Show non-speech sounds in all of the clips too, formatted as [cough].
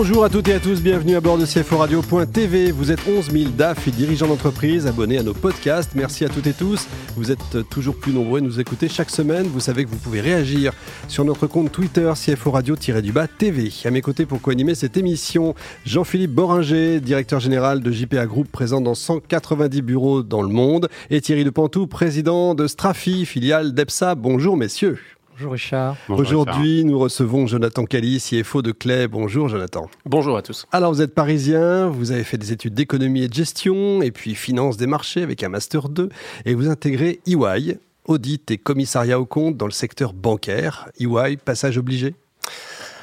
Bonjour à toutes et à tous, bienvenue à bord de CFO Radio.tv. Vous êtes 11 000 DAF et dirigeants d'entreprise abonnés à nos podcasts. Merci à toutes et tous. Vous êtes toujours plus nombreux à nous écouter chaque semaine. Vous savez que vous pouvez réagir sur notre compte Twitter CFO Radio-du-bas TV. À mes côtés pour co-animer cette émission, Jean-Philippe Boringer, directeur général de JPA Group, présent dans 190 bureaux dans le monde, et Thierry de Pantou, président de Strafi, filiale d'EPSA. Bonjour messieurs. Bonjour Richard. Aujourd'hui, nous recevons Jonathan Cali, CFO de Clé. Bonjour Jonathan. Bonjour à tous. Alors, vous êtes parisien, vous avez fait des études d'économie et de gestion, et puis finance des marchés avec un Master 2, et vous intégrez EY, audit et commissariat au compte dans le secteur bancaire. EY, passage obligé?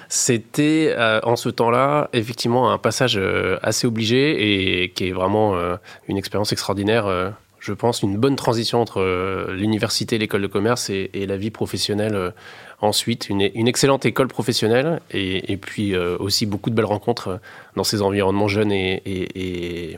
C'était euh, en ce temps-là effectivement un passage euh, assez obligé et qui est vraiment euh, une expérience extraordinaire je pense, une bonne transition entre euh, l'université, l'école de commerce et, la vie professionnelle euh, ensuite. Une, excellente école professionnelle et, puis euh, aussi beaucoup de belles rencontres dans ces environnements jeunes et, et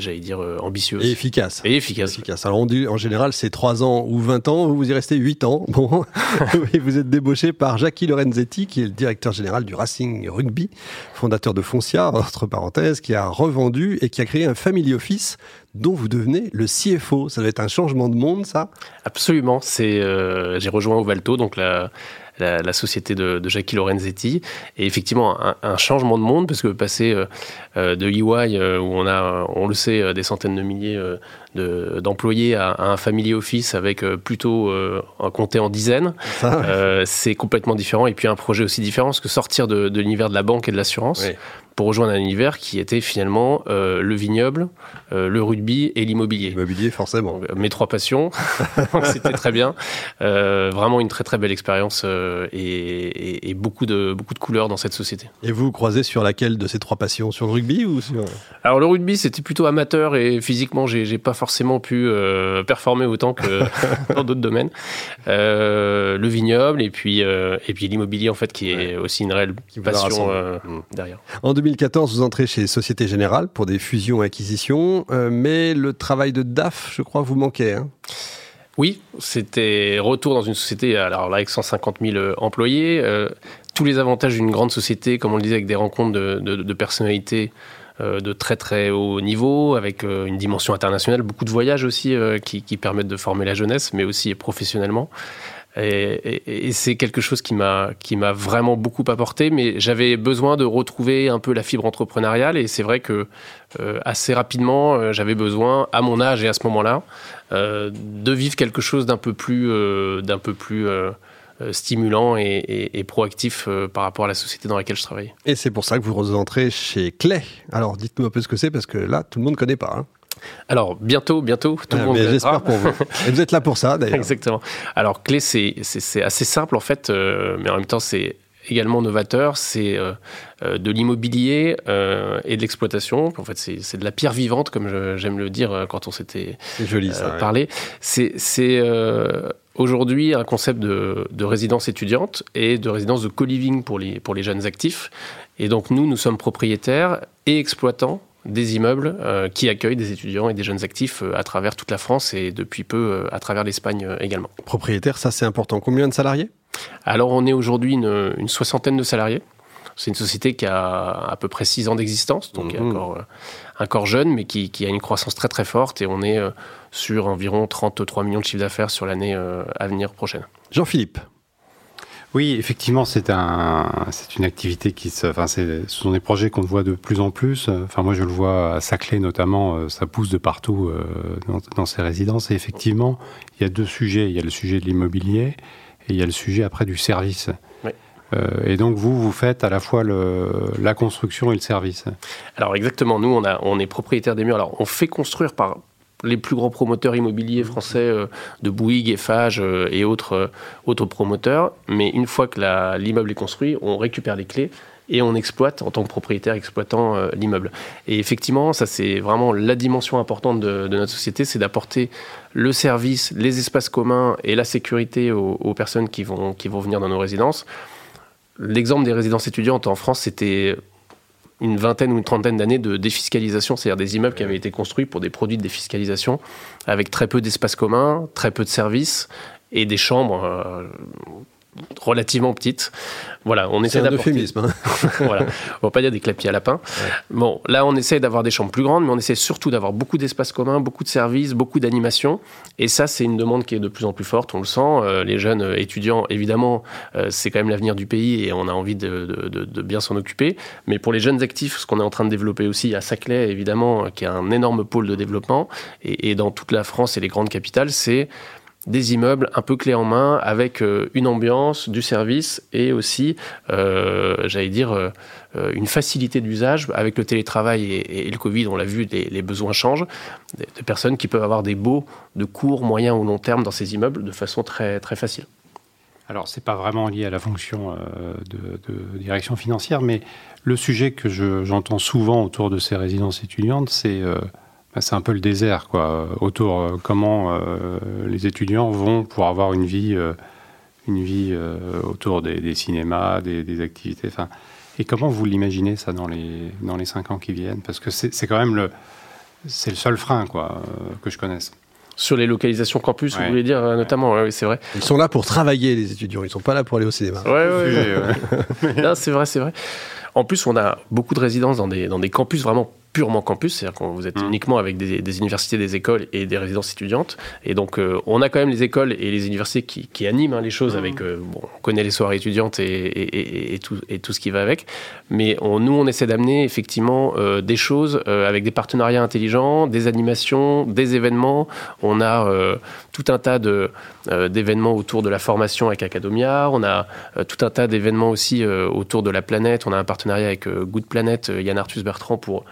j'allais dire euh, ambitieuse. Et efficace. Et efficace. efficace. Alors on dit en général c'est 3 ans ou 20 ans, vous y restez 8 ans. [laughs] Bon, [laughs] et vous êtes débauché par Jackie Lorenzetti qui est le directeur général du Racing Rugby, fondateur de Foncia, entre parenthèses, qui a revendu et qui a créé un family office dont vous devenez le CFO. Ça doit être un changement de monde, ça? Absolument. C'est, euh, j'ai rejoint Ovalto, donc la la, société de, de, Jackie Lorenzetti. Et effectivement, un, changement de monde, parce que passer euh, euh, de EY, euh, où on a, on le sait, des centaines de milliers d'employés à, un family office avec plutôt un compté en dizaines, c'est complètement différent. Et puis un projet aussi différent, parce que sortir de, l'univers de la banque et de l'assurance, pour rejoindre un univers qui était finalement euh, le vignoble, euh, le rugby et l'immobilier. L'immobilier, forcément. Euh, mes trois passions, [laughs] c'était très bien. vraiment une très très belle expérience et, beaucoup, de, beaucoup de couleurs dans cette société. Et vous croisez sur laquelle de ces trois passions? Sur le rugby ou sur... Alors le rugby, c'était plutôt amateur et physiquement, j'ai pas forcément pu performer autant que [laughs] dans d'autres domaines. le vignoble et puis, et puis l'immobilier, en fait, qui est aussi une réelle passion derrière. En 2014, vous entrez chez Société Générale pour des fusions et acquisitions, euh, mais le travail de DAF, je crois, vous manquait. Hein oui, c'était retour dans une société, alors là, avec 150 000 euh, employés, euh, tous les avantages d'une grande société, comme on le disait, avec des rencontres de, personnalités de très très haut niveau, avec une dimension internationale, beaucoup de voyages aussi qui, qui, permettent de former la jeunesse, mais aussi professionnellement. Et, c'est quelque chose qui m'a qui m'a vraiment beaucoup apporté. Mais j'avais besoin de retrouver un peu la fibre entrepreneuriale. Et c'est vrai que euh, assez rapidement, euh, j'avais besoin, à mon âge et à ce moment-là, euh, de vivre quelque chose d'un peu plus d'un peu plus stimulant et, proactif par rapport à la société dans laquelle je travaillais. Et c'est pour ça que vous rentrez chez Clay. Alors dites-nous un peu ce que c'est parce que là, tout le monde ne connaît pas. Hein. Alors, bientôt, bientôt, tout le ah, monde. J'espère pour vous. Et vous êtes là pour ça, [laughs] d'ailleurs. Exactement. Alors, Clé, c'est assez simple, en fait, euh, mais en même temps, c'est également novateur. C'est euh, euh, de l'immobilier et de l'exploitation. En fait, c'est de la pierre vivante, comme j'aime le dire quand on s'était parlé. C'est aujourd'hui un concept de, de, résidence étudiante et de résidence de co-living pour les, pour les jeunes actifs. Et donc, nous, nous sommes propriétaires et exploitants des immeubles euh, qui accueillent des étudiants et des jeunes actifs euh, à travers toute la France et depuis peu euh, à travers l'Espagne également. Propriétaire, ça c'est important. Combien de salariés? Alors on est aujourd'hui une, soixantaine de salariés. C'est une société qui a à peu près six ans d'existence, donc mhm. encore, jeune, mais qui, qui, a une croissance très très forte et on est sur environ 33 millions de chiffres d'affaires sur l'année à venir prochaine. Jean-Philippe oui, effectivement, c'est un, c'est une activité qui se, enfin, ce sont des projets qu'on voit de plus en plus. Enfin, moi, je le vois à Saclay notamment, euh, ça pousse de partout euh, dans, ces résidences. Et effectivement, il y a deux sujets. Il y a le sujet de l'immobilier et il y a le sujet après du service. Euh, et donc vous, vous faites à la fois le, la construction et le service. Alors exactement, nous on, a, on est propriétaire des murs. Alors on fait construire par, les plus grands promoteurs immobiliers français euh, de Bouygues, Eiffage euh, et autres, euh, autres promoteurs. Mais une fois que l'immeuble est construit, on récupère les clés et on exploite en tant que propriétaire exploitant l'immeuble. Et effectivement, ça c'est vraiment la dimension importante de, notre société, c'est d'apporter le service, les espaces communs et la sécurité aux, aux, personnes qui vont, qui vont venir dans nos résidences. L'exemple des résidences étudiantes en France, c'était une vingtaine ou une trentaine d'années de défiscalisation, c'est-à-dire des immeubles qui avaient été construits pour des produits de défiscalisation, avec très peu d'espace commun, très peu de services et des chambres euh, relativement petites. Voilà, on essaie d'apporter. euphémisme. Hein. [laughs] voilà, on va pas dire des clapiers à lapin. Bon, là, on essaie d'avoir des chambres plus grandes, mais on essaie surtout d'avoir beaucoup d'espace commun, beaucoup de services, beaucoup d'animation. Et ça, c'est une demande qui est de plus en plus forte. On le sent. Euh, les jeunes étudiants, évidemment, euh, c'est quand même l'avenir du pays et on a envie de, de, de bien s'en occuper. Mais pour les jeunes actifs, ce qu'on est en train de développer aussi à Saclay, évidemment, qui est un énorme pôle de développement, et, et dans toute la France et les grandes capitales, c'est des immeubles un peu clés en main avec euh, une ambiance, du service et aussi, euh, j'allais dire, euh, une facilité d'usage avec le télétravail et, le Covid, on l'a vu, les, besoins changent. Des, personnes qui peuvent avoir des baux de court, moyen ou long terme dans ces immeubles de façon très, très facile. Alors, ce n'est pas vraiment lié à la fonction de, direction financière, mais le sujet que j'entends souvent autour de ces résidences étudiantes, c'est c'est un peu le désert, quoi. Autour, euh, comment euh, les étudiants vont pour avoir une vie, euh, une vie autour des, cinémas, des, activités. Enfin, et comment vous l'imaginez ça dans les dans les cinq ans qui viennent? Parce que c'est quand même le c'est le seul frein, quoi, que je connaisse. Sur les localisations campus, vous voulez dire notamment, oui, c'est vrai. Ils sont là pour travailler, les étudiants. Ils sont pas là pour aller au cinéma. Oui, oui, [laughs] c'est vrai, c'est vrai. En plus, on a beaucoup de résidences dans des, dans des campus vraiment purement campus, c'est-à-dire que vous êtes mmh. uniquement avec des, universités, des écoles et des résidences étudiantes. Et donc, euh, on a quand même les écoles et les universités qui, animent hein, les choses mmh. avec. Euh, bon, on connaît les soirées étudiantes et, et, tout, et tout ce qui va avec. Mais on, nous, on essaie d'amener effectivement euh, des choses avec des partenariats intelligents, des animations, des événements. On a tout un tas d'événements autour de la formation avec Academia. On a tout un tas d'événements aussi autour de la planète. On a un partenariat avec Good Planet, Yann Arthus Bertrand, pour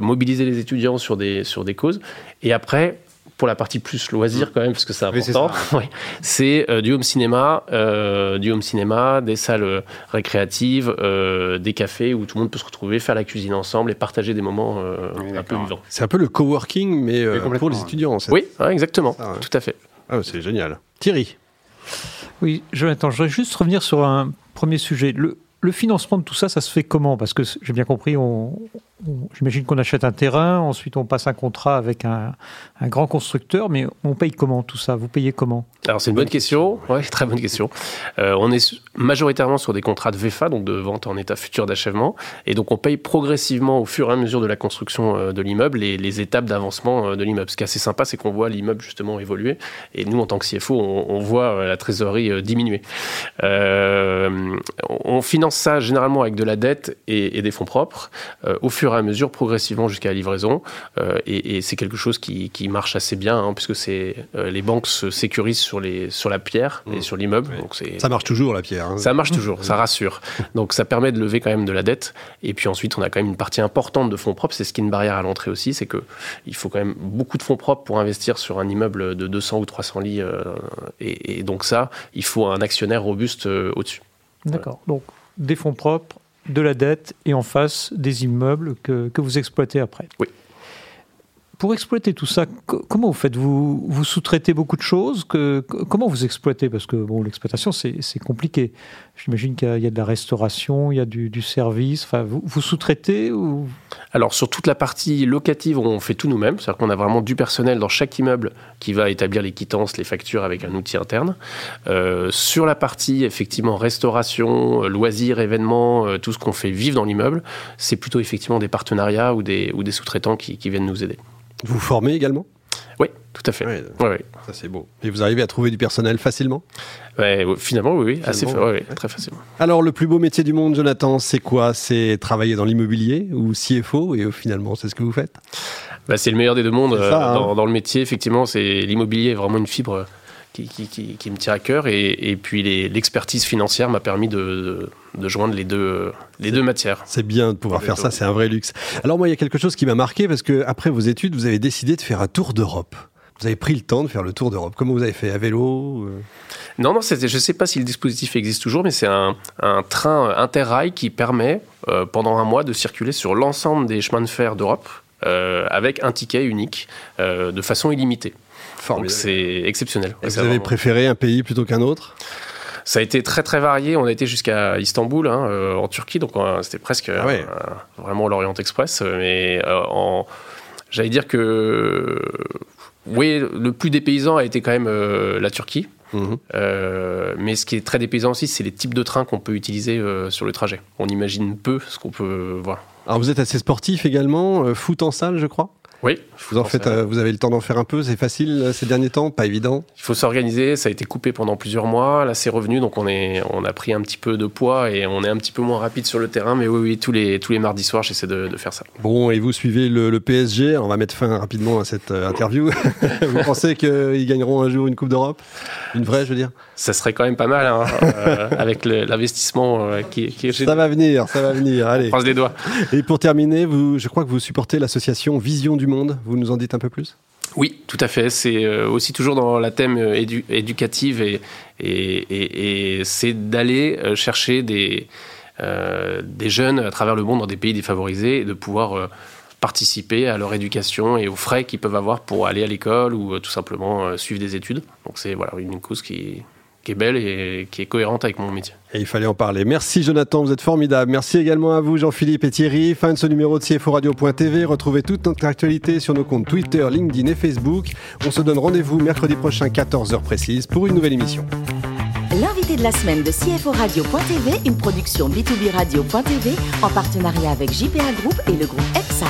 mobiliser les étudiants sur des, sur des causes. Et après, pour la partie plus loisir mm. quand même, parce que c'est important, [laughs] c'est euh, du home cinéma, euh, du home cinéma, des salles récréatives, des cafés où tout le monde peut se retrouver, faire la cuisine ensemble et partager des moments un peu vivants. C'est un peu le coworking, mais pour les étudiants. Oui, exactement, tout à fait. Ah, c'est génial. Thierry. Oui, Jonathan, je voudrais juste revenir sur un premier sujet. Le, le financement de tout ça, ça se fait comment? Parce que j'ai bien compris, on, j'imagine qu'on achète un terrain, ensuite on passe un contrat avec un, grand constructeur, mais on paye comment tout ça? Vous payez comment? Alors c'est une bonne question, très bonne question. Euh, on est majoritairement sur des contrats de VFA, donc de vente en état futur d'achèvement, et donc on paye progressivement au fur et à mesure de la construction euh, de l'immeuble les, les étapes d'avancement euh, de l'immeuble. Ce qui est assez sympa, c'est qu'on voit l'immeuble justement évoluer, et nous en tant que CFO, on, voit la trésorerie diminuer. on finance ça généralement avec de la dette et, et des fonds propres au fur à mesure, progressivement jusqu'à la livraison. Euh, et, c'est quelque chose qui, marche assez bien, hein, puisque c'est euh, les banques se sécurisent sur, les, sur la pierre et mmh. sur l'immeuble. Donc ça marche toujours, la pierre. Hein. Ça marche toujours, ça rassure. Donc ça permet de lever quand même de la dette. Et puis ensuite, on a quand même une partie importante de fonds propres. C'est ce qui est une barrière à l'entrée aussi, c'est qu'il faut quand même beaucoup de fonds propres pour investir sur un immeuble de 200 ou 300 lits. Euh, et, donc ça, il faut un actionnaire robuste au-dessus. D'accord. Donc des fonds propres, de la dette et en face des immeubles que, que vous exploitez après. Oui. Pour exploiter tout ça, comment vous faites? Vous, sous-traitez beaucoup de choses Comment vous exploitez? Parce que bon, l'exploitation, c'est compliqué. J'imagine qu'il y, a de la restauration, il y a du, service. Enfin, vous, sous-traitez ou... Alors, sur toute la partie locative, on fait tout nous-mêmes. C'est-à-dire qu'on a vraiment du personnel dans chaque immeuble qui va établir les quittances, les factures avec un outil interne. Euh, sur la partie, effectivement, restauration, loisirs, événements, euh, tout ce qu'on fait vivre dans l'immeuble, c'est plutôt effectivement des partenariats ou des sous-traitants qui viennent nous aider. Vous formez également? Oui, tout à fait. Ça c'est beau. Et vous arrivez à trouver du personnel facilement? Finalement, oui, oui assez très facilement. Alors, le plus beau métier du monde, Jonathan, c'est quoi? C'est travailler dans l'immobilier ou CFO Et finalement, c'est ce que vous faites? Bah, C'est le meilleur des deux mondes. Euh, hein. dans, dans, le métier, effectivement, c'est l'immobilier est vraiment une fibre qui, qui, me tient à cœur. Et, puis l'expertise financière m'a permis de, de, joindre les deux, les deux matières. C'est bien de pouvoir faire ça, c'est un vrai luxe. Alors moi, il y a quelque chose qui m'a marqué parce que après vos études, vous avez décidé de faire un tour d'Europe. Vous avez pris le temps de faire le tour d'Europe. Comment vous avez fait? À vélo euh? Non, non, je ne sais pas si le dispositif existe toujours, mais c'est un, un, train interrail qui permet, euh, pendant un mois, de circuler sur l'ensemble des chemins de fer d'Europe euh, avec un ticket unique, de façon illimitée. Donc c'est exceptionnel. vous avez préféré un pays plutôt qu'un autre? Ça a été très très varié. On a été jusqu'à Istanbul, hein, en Turquie, donc c'était presque ah vraiment l'Orient Express. Mais en, j'allais dire que oui, le plus dépaysant a été quand même la Turquie. Mhm. Euh, mais ce qui est très dépaysant aussi, c'est les types de trains qu'on peut utiliser euh, sur le trajet. On imagine peu ce qu'on peut voir. Alors vous êtes assez sportif également, euh, foot en salle, je crois? Oui. Vous en faites, euh, vous avez le temps d'en faire un peu. C'est facile euh, ces derniers temps, pas évident. Il faut s'organiser. Ça a été coupé pendant plusieurs mois. Là, c'est revenu, donc on est, on a pris un petit peu de poids et on est un petit peu moins rapide sur le terrain. Mais oui, oui, tous les tous les mardis soirs, j'essaie de, de, faire ça. Bon, et vous suivez le, PSG. On va mettre fin rapidement à cette euh, interview. [laughs] vous pensez qu'ils gagneront un jour une Coupe d'Europe, une vraie, je veux dire? Ça serait quand même pas mal hein, avec l'investissement qui, qui Ça va venir, ça va venir. Allez. On croise les doigts. Et pour terminer, vous, je crois que vous supportez l'association Vision du Monde. Vous nous en dites un peu plus? Oui, tout à fait. C'est euh, aussi toujours dans la thème euh, éducative et, et, c'est d'aller euh, chercher des, des jeunes à travers le monde dans des pays défavorisés et de pouvoir participer à leur éducation et aux frais qu'ils peuvent avoir pour aller à l'école ou tout simplement suivre des études. Donc c'est voilà, une cause qui, qui est belle et qui est cohérente avec mon métier. Et il fallait en parler. Merci Jonathan, vous êtes formidable. Merci également à vous Jean-Philippe et Thierry. Fin de ce numéro de CFO Radio.tv. Retrouvez toute notre actualité sur nos comptes Twitter, LinkedIn et Facebook. On se donne rendez-vous mercredi prochain 14h précise pour une nouvelle émission. L'invité de la semaine de CFO Radio.tv, une production B2B Radio.tv en partenariat avec JPA Group et le groupe EPSA.